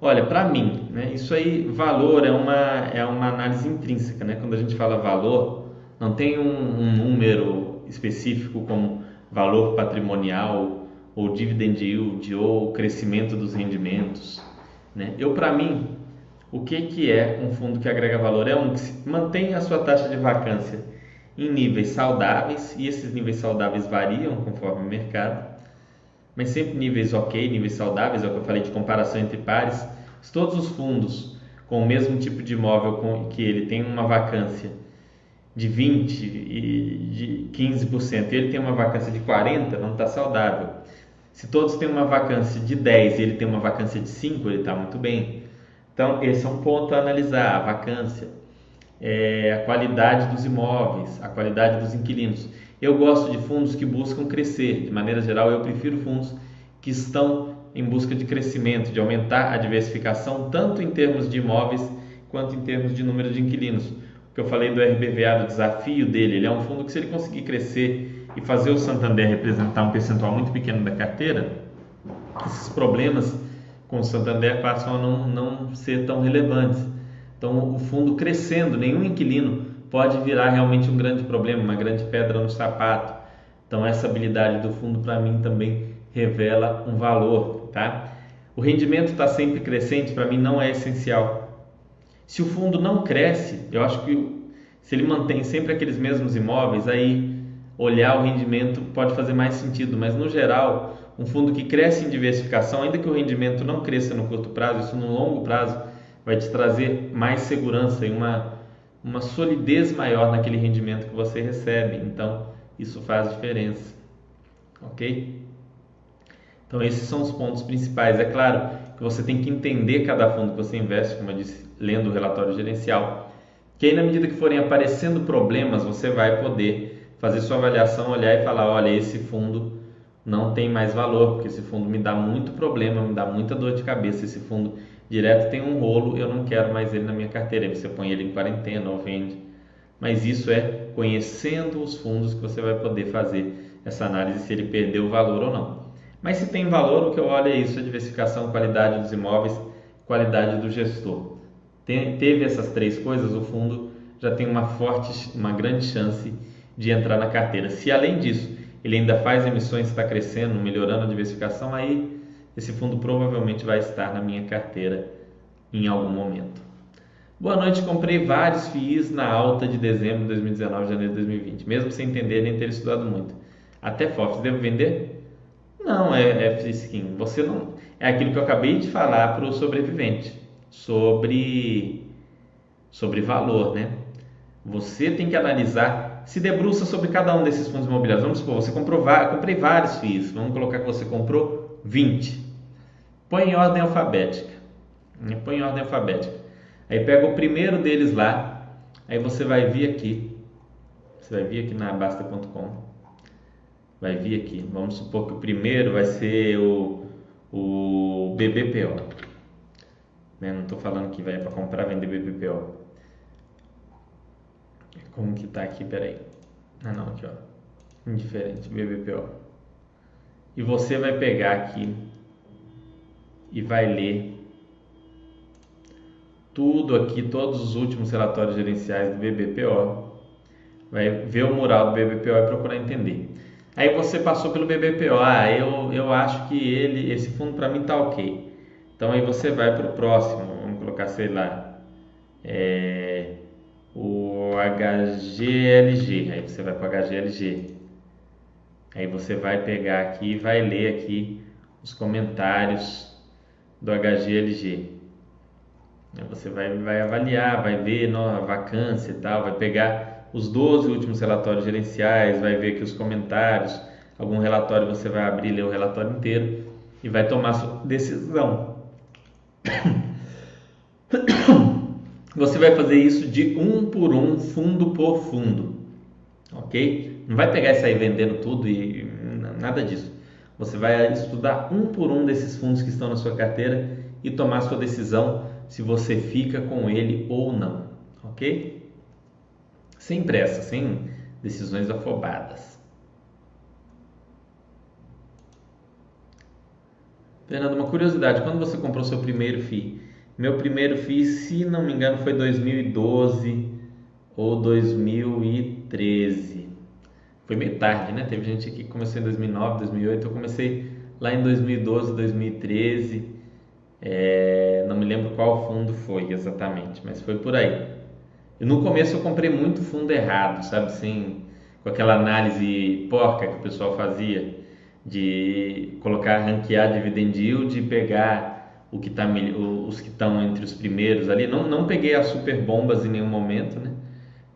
S1: Olha, para mim, né, isso aí, valor é uma, é uma análise intrínseca. Né? Quando a gente fala valor, não tem um, um número específico como valor patrimonial, ou dividend yield, ou crescimento dos rendimentos. Né? Eu, para mim, o que, que é um fundo que agrega valor? É um que mantém a sua taxa de vacância em níveis saudáveis, e esses níveis saudáveis variam conforme o mercado, mas sempre níveis ok, níveis saudáveis, é o que eu falei de comparação entre pares. Se todos os fundos com o mesmo tipo de imóvel que ele tem uma vacância de 20 e de 15% e ele tem uma vacância de 40, não está saudável. Se todos têm uma vacância de 10 e ele tem uma vacância de 5, ele está muito bem. Então, esse é um ponto a analisar, a vacância, é, a qualidade dos imóveis, a qualidade dos inquilinos. Eu gosto de fundos que buscam crescer, de maneira geral, eu prefiro fundos que estão em busca de crescimento, de aumentar a diversificação, tanto em termos de imóveis quanto em termos de número de inquilinos. Que eu falei do RBVA, do desafio dele, ele é um fundo que, se ele conseguir crescer e fazer o Santander representar um percentual muito pequeno da carteira, esses problemas com o Santander passam a não, não ser tão relevantes. Então, o fundo crescendo, nenhum inquilino pode virar realmente um grande problema, uma grande pedra no sapato. Então, essa habilidade do fundo, para mim, também revela um valor. Tá? O rendimento está sempre crescente, para mim, não é essencial. Se o fundo não cresce, eu acho que se ele mantém sempre aqueles mesmos imóveis, aí olhar o rendimento pode fazer mais sentido, mas no geral, um fundo que cresce em diversificação, ainda que o rendimento não cresça no curto prazo, isso no longo prazo vai te trazer mais segurança e uma, uma solidez maior naquele rendimento que você recebe. Então, isso faz diferença. Ok? Então, esses são os pontos principais. É claro que você tem que entender cada fundo que você investe, como eu disse, lendo o relatório gerencial. Que aí, na medida que forem aparecendo problemas, você vai poder fazer sua avaliação, olhar e falar: olha, esse fundo não tem mais valor, porque esse fundo me dá muito problema, me dá muita dor de cabeça. Esse fundo direto tem um rolo, eu não quero mais ele na minha carteira. Você põe ele em quarentena ou vende. Mas isso é conhecendo os fundos que você vai poder fazer essa análise se ele perdeu o valor ou não. Mas se tem valor, o que eu olho é isso: a diversificação, qualidade dos imóveis, qualidade do gestor. Tem, teve essas três coisas, o fundo já tem uma forte, uma grande chance de entrar na carteira. Se além disso ele ainda faz emissões, está crescendo, melhorando a diversificação, aí esse fundo provavelmente vai estar na minha carteira em algum momento. Boa noite, comprei vários FIIs na alta de dezembro de 2019 janeiro de 2020, mesmo sem entender nem ter estudado muito. Até FOFs, devo vender? Não, é, é. Você não. É aquilo que eu acabei de falar para o sobrevivente sobre, sobre valor, né? Você tem que analisar, se debruça sobre cada um desses fundos imobiliários. Vamos supor, você comprou, comprei vários FIIs. Vamos colocar que você comprou 20. Põe em ordem alfabética. Né? Põe em ordem alfabética. Aí pega o primeiro deles lá. Aí você vai vir aqui. Você vai vir aqui na Basta.com. Vai vir aqui. Vamos supor que o primeiro vai ser o, o BBPO. Né? Não estou falando que vai para comprar vender BBPO. Como que tá aqui? Peraí. Ah não, aqui ó. Indiferente, BBPO. E você vai pegar aqui e vai ler tudo aqui, todos os últimos relatórios gerenciais do BBPO, vai ver o mural do BBPO e procurar entender. Aí você passou pelo BBPO, ah, eu, eu acho que ele, esse fundo para mim tá ok. Então aí você vai para o próximo, vamos colocar, sei lá, é, o HGLG, aí você vai para HGLG. Aí você vai pegar aqui e vai ler aqui os comentários do HGLG. Você vai, vai avaliar, vai ver a vacância e tal, vai pegar os 12 últimos relatórios gerenciais, vai ver aqui os comentários, algum relatório você vai abrir, ler o relatório inteiro e vai tomar sua decisão. [coughs] Você vai fazer isso de um por um, fundo por fundo, ok? Não vai pegar isso aí vendendo tudo e nada disso. Você vai estudar um por um desses fundos que estão na sua carteira e tomar sua decisão se você fica com ele ou não, ok? Sem pressa, sem decisões afobadas. Fernando, uma curiosidade: quando você comprou seu primeiro FII? Meu primeiro FII, se não me engano, foi 2012 ou 2013. foi meio tarde, né? Teve gente que começou em 2009, 2008, eu comecei lá em 2012, 2013. É, não me lembro qual fundo foi exatamente, mas foi por aí. No começo eu comprei muito fundo errado, sabe assim, com aquela análise porca que o pessoal fazia de colocar, ranquear dividend yield e pegar o que tá, os que estão entre os primeiros ali. Não, não peguei as super bombas em nenhum momento, né?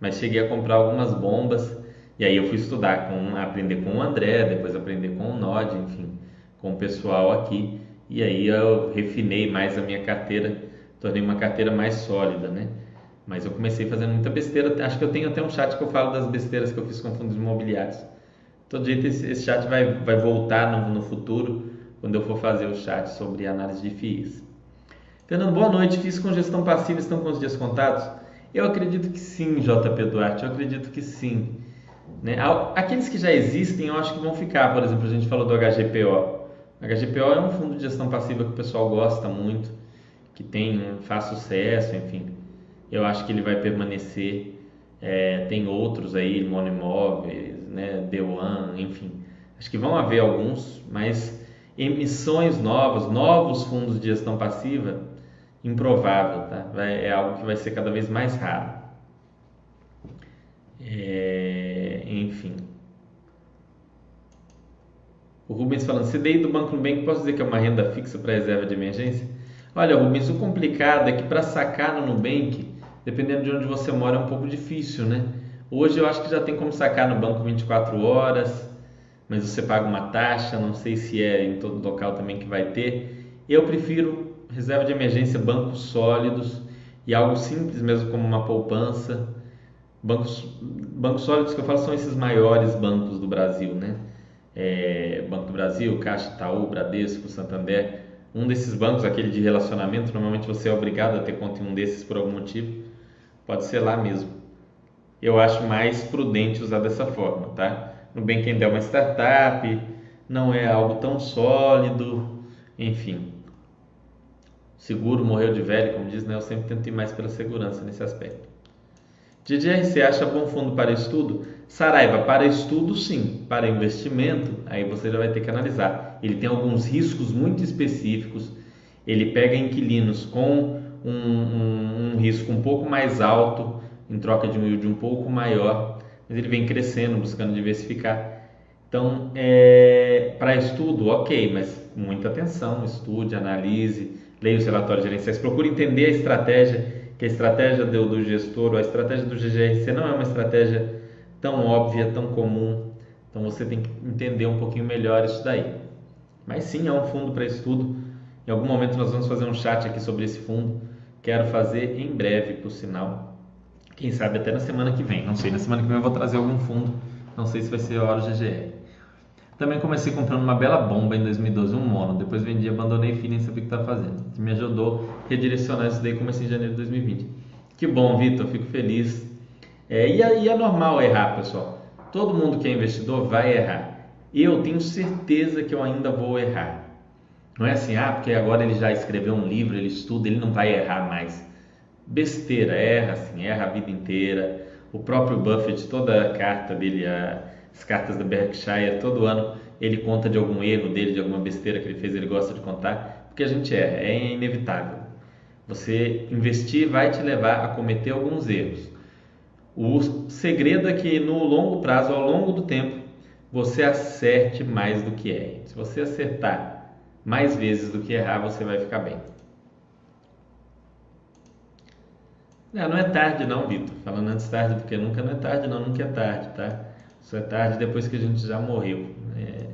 S1: Mas cheguei a comprar algumas bombas e aí eu fui estudar, com, aprender com o André, depois aprender com o Nod, enfim, com o pessoal aqui. E aí eu refinei mais a minha carteira, tornei uma carteira mais sólida, né? Mas eu comecei fazendo muita besteira. Acho que eu tenho até um chat que eu falo das besteiras que eu fiz com fundos imobiliários. Todo jeito esse, esse chat vai, vai voltar no, no futuro, quando eu for fazer o chat sobre análise de FIIs. Fernando, boa noite. FIIs com gestão passiva estão com os dias contados? Eu acredito que sim, JP Duarte. Eu acredito que sim. Né? Aqueles que já existem, eu acho que vão ficar. Por exemplo, a gente falou do HGPO. O HGPO é um fundo de gestão passiva que o pessoal gosta muito, que tem faz sucesso, enfim. Eu acho que ele vai permanecer. É, tem outros aí, Monoimóveis, né, One, enfim. Acho que vão haver alguns, mas emissões novas, novos fundos de gestão passiva, improvável, tá? Vai, é algo que vai ser cada vez mais raro. É, enfim. O Rubens falando, CDI do Banco Nubank, posso dizer que é uma renda fixa para reserva de emergência? Olha, Rubens, o complicado é que para sacar no Nubank, dependendo de onde você mora, é um pouco difícil, né? Hoje eu acho que já tem como sacar no banco 24 horas, mas você paga uma taxa, não sei se é em todo local também que vai ter. Eu prefiro reserva de emergência, bancos sólidos e algo simples mesmo como uma poupança. Bancos, bancos sólidos que eu falo são esses maiores bancos do Brasil, né? É, Banco do Brasil, Caixa Itaú, Bradesco, Santander. Um desses bancos, aquele de relacionamento, normalmente você é obrigado a ter conta em um desses por algum motivo. Pode ser lá mesmo. Eu acho mais prudente usar dessa forma, tá? No bem quem é uma startup, não é algo tão sólido, enfim. Seguro morreu de velho, como diz, né? Eu sempre tento ir mais pela segurança nesse aspecto. GGRC acha bom fundo para estudo? Saraiva, para estudo sim, para investimento, aí você já vai ter que analisar. Ele tem alguns riscos muito específicos, ele pega inquilinos com um, um, um risco um pouco mais alto, em troca de um yield um pouco maior, mas ele vem crescendo, buscando diversificar. Então, é, para estudo, ok, mas muita atenção, estude, analise, leia os relatórios gerenciais, procure entender a estratégia que a estratégia do, do gestor, a estratégia do GGRC não é uma estratégia tão óbvia, tão comum. Então você tem que entender um pouquinho melhor isso daí. Mas sim, é um fundo para estudo. Em algum momento nós vamos fazer um chat aqui sobre esse fundo. Quero fazer em breve, por sinal. Quem sabe até na semana que vem. Não sei, na semana que vem eu vou trazer algum fundo. Não sei se vai ser a hora GGR. Também comecei comprando uma bela bomba em 2012, um mono. Depois vendi, abandonei e nem sabia o que estava fazendo. Me ajudou a redirecionar isso daí. Comecei em janeiro de 2020. Que bom, Vitor. Fico feliz. É, e, é, e é normal errar, pessoal. Todo mundo que é investidor vai errar. Eu tenho certeza que eu ainda vou errar. Não é assim, ah, porque agora ele já escreveu um livro, ele estuda, ele não vai errar mais. Besteira, erra assim, erra a vida inteira. O próprio Buffett, toda a carta dele, as cartas da Berkshire, todo ano ele conta de algum erro dele, de alguma besteira que ele fez, ele gosta de contar, porque a gente erra, é inevitável. Você investir vai te levar a cometer alguns erros. O segredo é que no longo prazo, ao longo do tempo, você acerte mais do que erre. Se você acertar mais vezes do que errar, você vai ficar bem. Não, não é tarde não, Vitor. Falando antes tarde, porque nunca não é tarde não, nunca é tarde, tá? Só é tarde depois que a gente já morreu. É,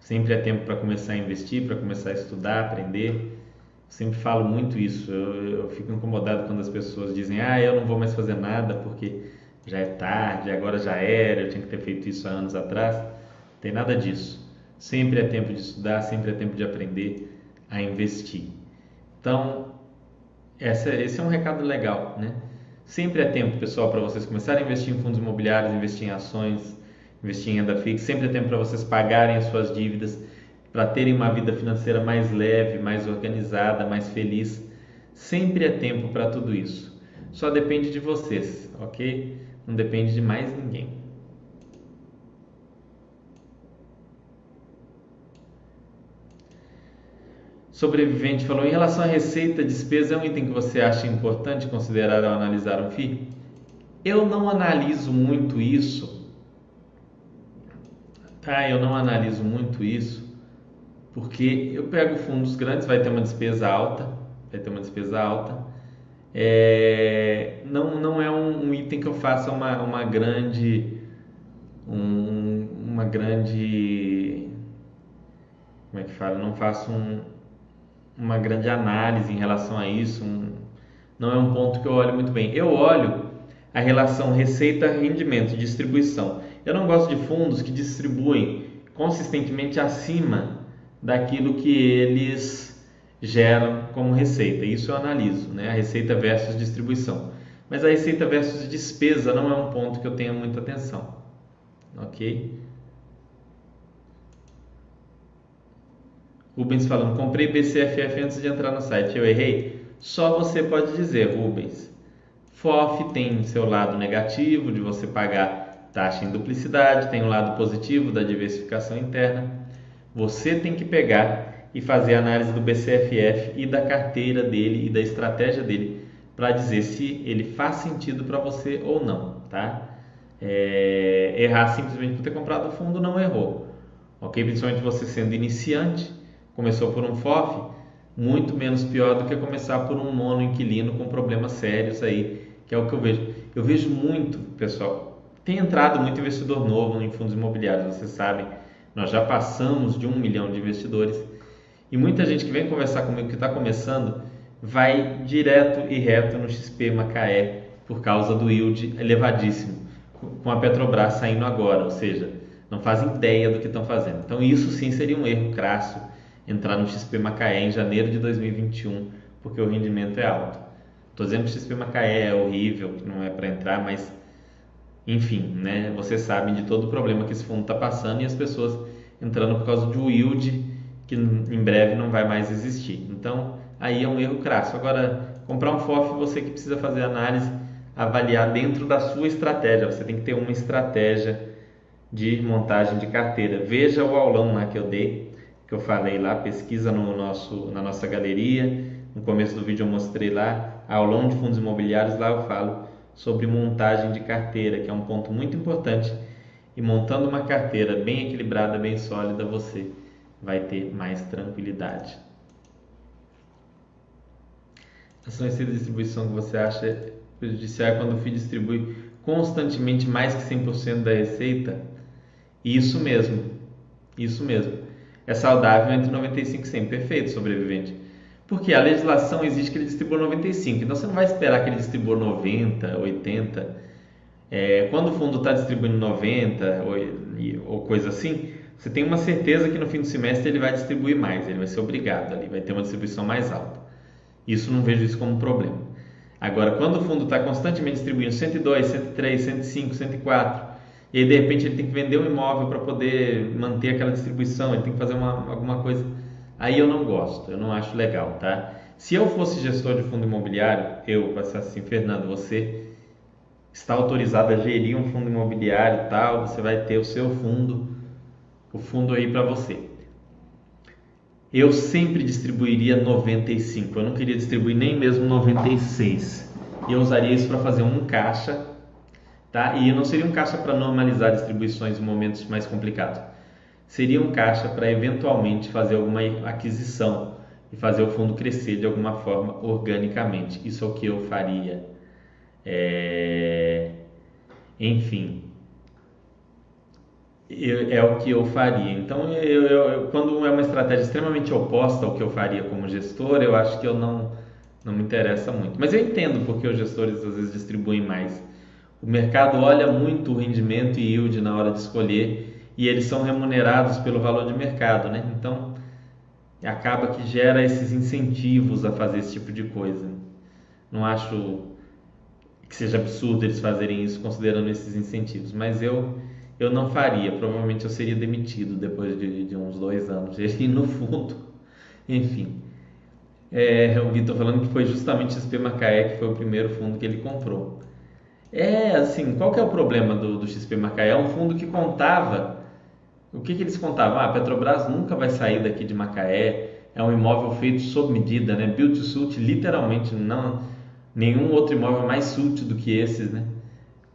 S1: sempre é tempo para começar a investir, para começar a estudar, aprender. Sempre falo muito isso. Eu, eu, fico incomodado quando as pessoas dizem: Ah, eu não vou mais fazer nada porque já é tarde, agora já era, eu tinha que ter feito isso há anos atrás. Não tem nada disso. Sempre é tempo de estudar, sempre é tempo de aprender a investir. Então, essa, esse é um recado legal, né? Sempre é tempo, pessoal, para vocês começarem a investir em fundos imobiliários, investir em ações, investir em renda fixa, sempre é tempo para vocês pagarem as suas dívidas, para terem uma vida financeira mais leve, mais organizada, mais feliz. Sempre é tempo para tudo isso. Só depende de vocês, ok? Não depende de mais ninguém. Sobrevivente falou: em relação à receita, despesa é um item que você acha importante considerar ao analisar um FII? Eu não analiso muito isso, tá? Eu não analiso muito isso, porque eu pego fundos grandes, vai ter uma despesa alta, vai ter uma despesa alta. É, não, não é um, um, item que eu faça uma, uma grande um, uma grande como é que fala? Não faço um, uma grande análise em relação a isso. Um, não é um ponto que eu olho muito bem. Eu olho a relação receita-rendimento, distribuição. Eu não gosto de fundos que distribuem consistentemente acima daquilo que eles geram como receita. Isso eu analiso, né? A receita versus distribuição. Mas a receita versus despesa não é um ponto que eu tenha muita atenção. Ok? Rubens falando, comprei BCFF antes de entrar no site. Eu errei? Só você pode dizer, Rubens. FOF tem seu lado negativo de você pagar taxa em duplicidade, tem o um lado positivo da diversificação interna. Você tem que pegar e fazer a análise do BCFF e da carteira dele e da estratégia dele para dizer se ele faz sentido para você ou não, tá? É, errar simplesmente por ter comprado o fundo não errou, ok? Principalmente você sendo iniciante, começou por um FOF, muito menos pior do que começar por um mono inquilino com problemas sérios aí que é o que eu vejo. Eu vejo muito, pessoal, tem entrado muito investidor novo em fundos imobiliários, vocês sabem, nós já passamos de um milhão de investidores e muita gente que vem conversar comigo que está começando vai direto e reto no XP Macaé por causa do yield elevadíssimo, com a Petrobras saindo agora, ou seja, não fazem ideia do que estão fazendo. Então isso sim seria um erro crasso entrar no XP Macaé em janeiro de 2021, porque o rendimento é alto. Estou dizendo que o XP Macaé é horrível, que não é para entrar, mas enfim, né? Vocês sabem de todo o problema que esse fundo está passando e as pessoas entrando por causa um yield que em breve não vai mais existir. Então, aí é um erro crasso. Agora, comprar um FOF, você que precisa fazer análise, avaliar dentro da sua estratégia. Você tem que ter uma estratégia de montagem de carteira. Veja o aulão lá que eu dei, que eu falei lá, pesquisa no nosso, na nossa galeria. No começo do vídeo eu mostrei lá aulão de fundos imobiliários, lá eu falo sobre montagem de carteira, que é um ponto muito importante. E montando uma carteira bem equilibrada, bem sólida, você vai ter mais tranquilidade. Ações de distribuição que você acha prejudicial quando o FII distribui constantemente mais que 100% da receita? Isso mesmo, isso mesmo. É saudável entre 95 e 100, perfeito, sobrevivente. Porque a legislação exige que ele distribua 95, então você não vai esperar que ele distribua 90, 80. É, quando o fundo está distribuindo 90 ou, ou, coisa assim, você tem uma certeza que no fim do semestre ele vai distribuir mais, ele vai ser obrigado ali, vai ter uma distribuição mais alta. Isso não vejo isso como um problema. Agora, quando o fundo está constantemente distribuindo 102, 103, 105, 104, e de repente ele tem que vender um imóvel para poder manter aquela distribuição, ele tem que fazer uma, alguma coisa Aí eu não gosto, eu não acho legal, tá? Se eu fosse gestor de fundo imobiliário, eu passasse assim, Fernando, você está autorizado a gerir um fundo imobiliário e tal, você vai ter o seu fundo, o fundo aí para você. Eu sempre distribuiria 95, eu não queria distribuir nem mesmo 96. E eu usaria isso para fazer um caixa, tá? E não seria um caixa para normalizar distribuições em momentos mais complicados seria um caixa para eventualmente fazer alguma aquisição e fazer o fundo crescer de alguma forma organicamente. Isso é o que eu faria. É... Enfim, eu, é o que eu faria. Então, eu, eu, quando é uma estratégia extremamente oposta ao que eu faria como gestor, eu acho que eu não, não me interessa muito. Mas eu entendo porque os gestores às vezes distribuem mais. O mercado olha muito o rendimento e yield na hora de escolher e eles são remunerados pelo valor de mercado, né? Então acaba que gera esses incentivos a fazer esse tipo de coisa. Não acho que seja absurdo eles fazerem isso considerando esses incentivos, mas eu eu não faria. Provavelmente eu seria demitido depois de, de uns dois anos. [laughs] E no fundo, enfim. É, o Vitor falando que foi justamente o XP Macaé que foi o primeiro fundo que ele comprou. É assim, qual que é o problema do, do XP Macaé? É um fundo que contava o que, que eles contavam? Ah, a Petrobras nunca vai sair daqui de Macaé, é um imóvel feito sob medida, né? Built to suit, literalmente, não nenhum outro imóvel mais suit do que esses, né?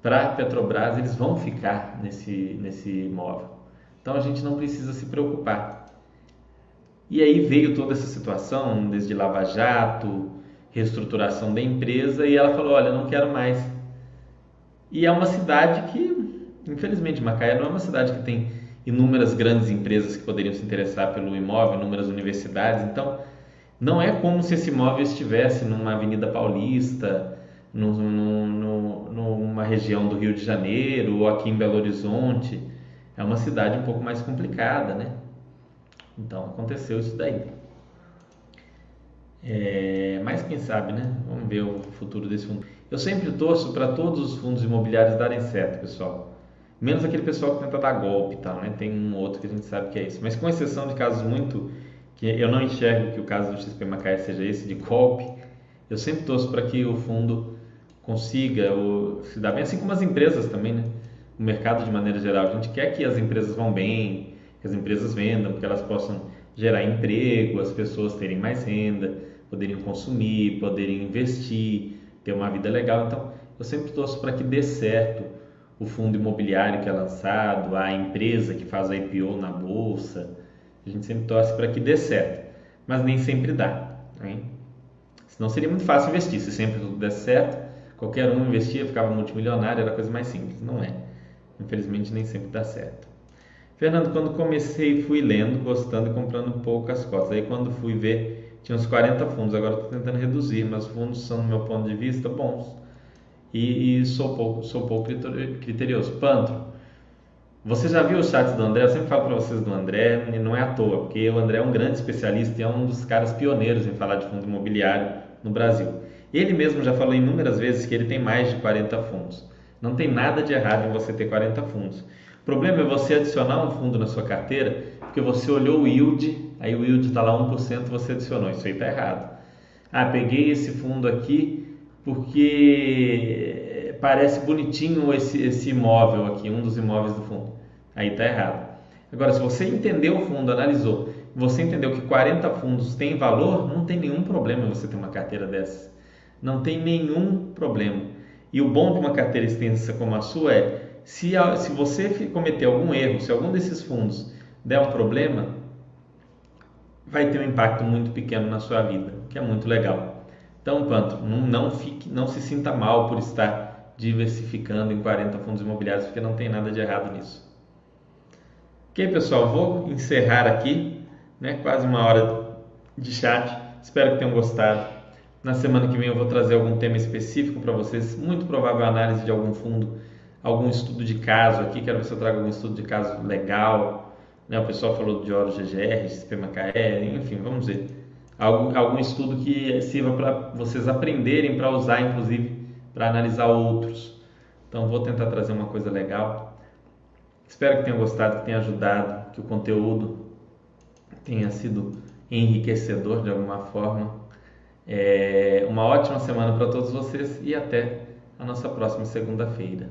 S1: Para a Petrobras, eles vão ficar nesse, nesse imóvel. Então a gente não precisa se preocupar. E aí veio toda essa situação, desde Lava Jato, reestruturação da empresa, e ela falou: Olha, não quero mais. E é uma cidade que, infelizmente, Macaé não é uma cidade que tem inúmeras grandes empresas que poderiam se interessar pelo imóvel, inúmeras universidades. Então, não é como se esse imóvel estivesse numa avenida paulista, no, no, numa região do Rio de Janeiro ou aqui em Belo Horizonte. É uma cidade um pouco mais complicada, né? Então, aconteceu isso daí. É, mas quem sabe, né? Vamos ver o futuro desse fundo. Eu sempre torço para todos os fundos imobiliários darem certo, pessoal. Menos aquele pessoal que tenta dar golpe e tal, né? Tem um outro que a gente sabe que é isso. Mas com exceção de casos muito que eu não enxergo que o caso do XP Macaé seja esse de golpe, eu sempre torço para que o fundo consiga se dar bem, assim como as empresas também, né? O mercado de maneira geral. A gente quer que as empresas vão bem, que as empresas vendam, que elas possam gerar emprego, as pessoas terem mais renda, poderem consumir, poderem investir, ter uma vida legal. Então, eu sempre torço para que dê certo o fundo imobiliário que é lançado, a empresa que faz a IPO na bolsa. A gente sempre torce para que dê certo, mas nem sempre dá. Hein? Senão seria muito fácil investir. Se sempre tudo desse certo, qualquer um investia, ficava multimilionário, era a coisa mais simples. Não é. Infelizmente, nem sempre dá certo. Fernando, quando comecei, fui lendo, gostando e comprando poucas cotas. Aí, quando fui ver, tinha uns 40 fundos. Agora estou tentando reduzir, mas os fundos são, no meu ponto de vista, bons e, e sou pouco sou pouco criterioso. Pantro, você já viu os chats do André? Eu sempre falo para vocês do André, e não é à toa, porque o André é um grande especialista e é um dos caras pioneiros em falar de fundo imobiliário no Brasil. Ele mesmo já falou inúmeras vezes que ele tem mais de 40 fundos. Não tem nada de errado em você ter 40 fundos. O problema é você adicionar um fundo na sua carteira porque você olhou o yield, aí o yield está lá 1%, você adicionou. Isso aí está errado. Ah, peguei esse fundo aqui porque parece bonitinho esse, esse imóvel aqui, um dos imóveis do fundo. Aí está errado. Agora, se você entendeu o fundo, analisou, você entendeu que 40 fundos têm valor, não tem nenhum problema você ter uma carteira dessa. Não tem nenhum problema. E o bom de uma carteira extensa como a sua é, se, se você cometer algum erro, se algum desses fundos der um problema, vai ter um impacto muito pequeno na sua vida, que é muito legal. Então, quanto não, não, fique, não se sinta mal por estar diversificando em 40 fundos imobiliários, porque não tem nada de errado nisso. Ok, pessoal, vou encerrar aqui, né? Quase uma hora de chat. Espero que tenham gostado. Na semana que vem eu vou trazer algum tema específico para vocês, muito provável análise de algum fundo, algum estudo de caso aqui. Quero ver se eu trago algum estudo de caso legal. Né? O pessoal falou de Oro GGR, Sistema KE, enfim, vamos ver algum, algum estudo que sirva para vocês aprenderem para usar, inclusive, para analisar outros. Então, vou tentar trazer uma coisa legal. Espero que tenham gostado, que tenha ajudado, que o conteúdo tenha sido enriquecedor de alguma forma. É uma ótima semana para todos vocês e até a nossa próxima segunda-feira.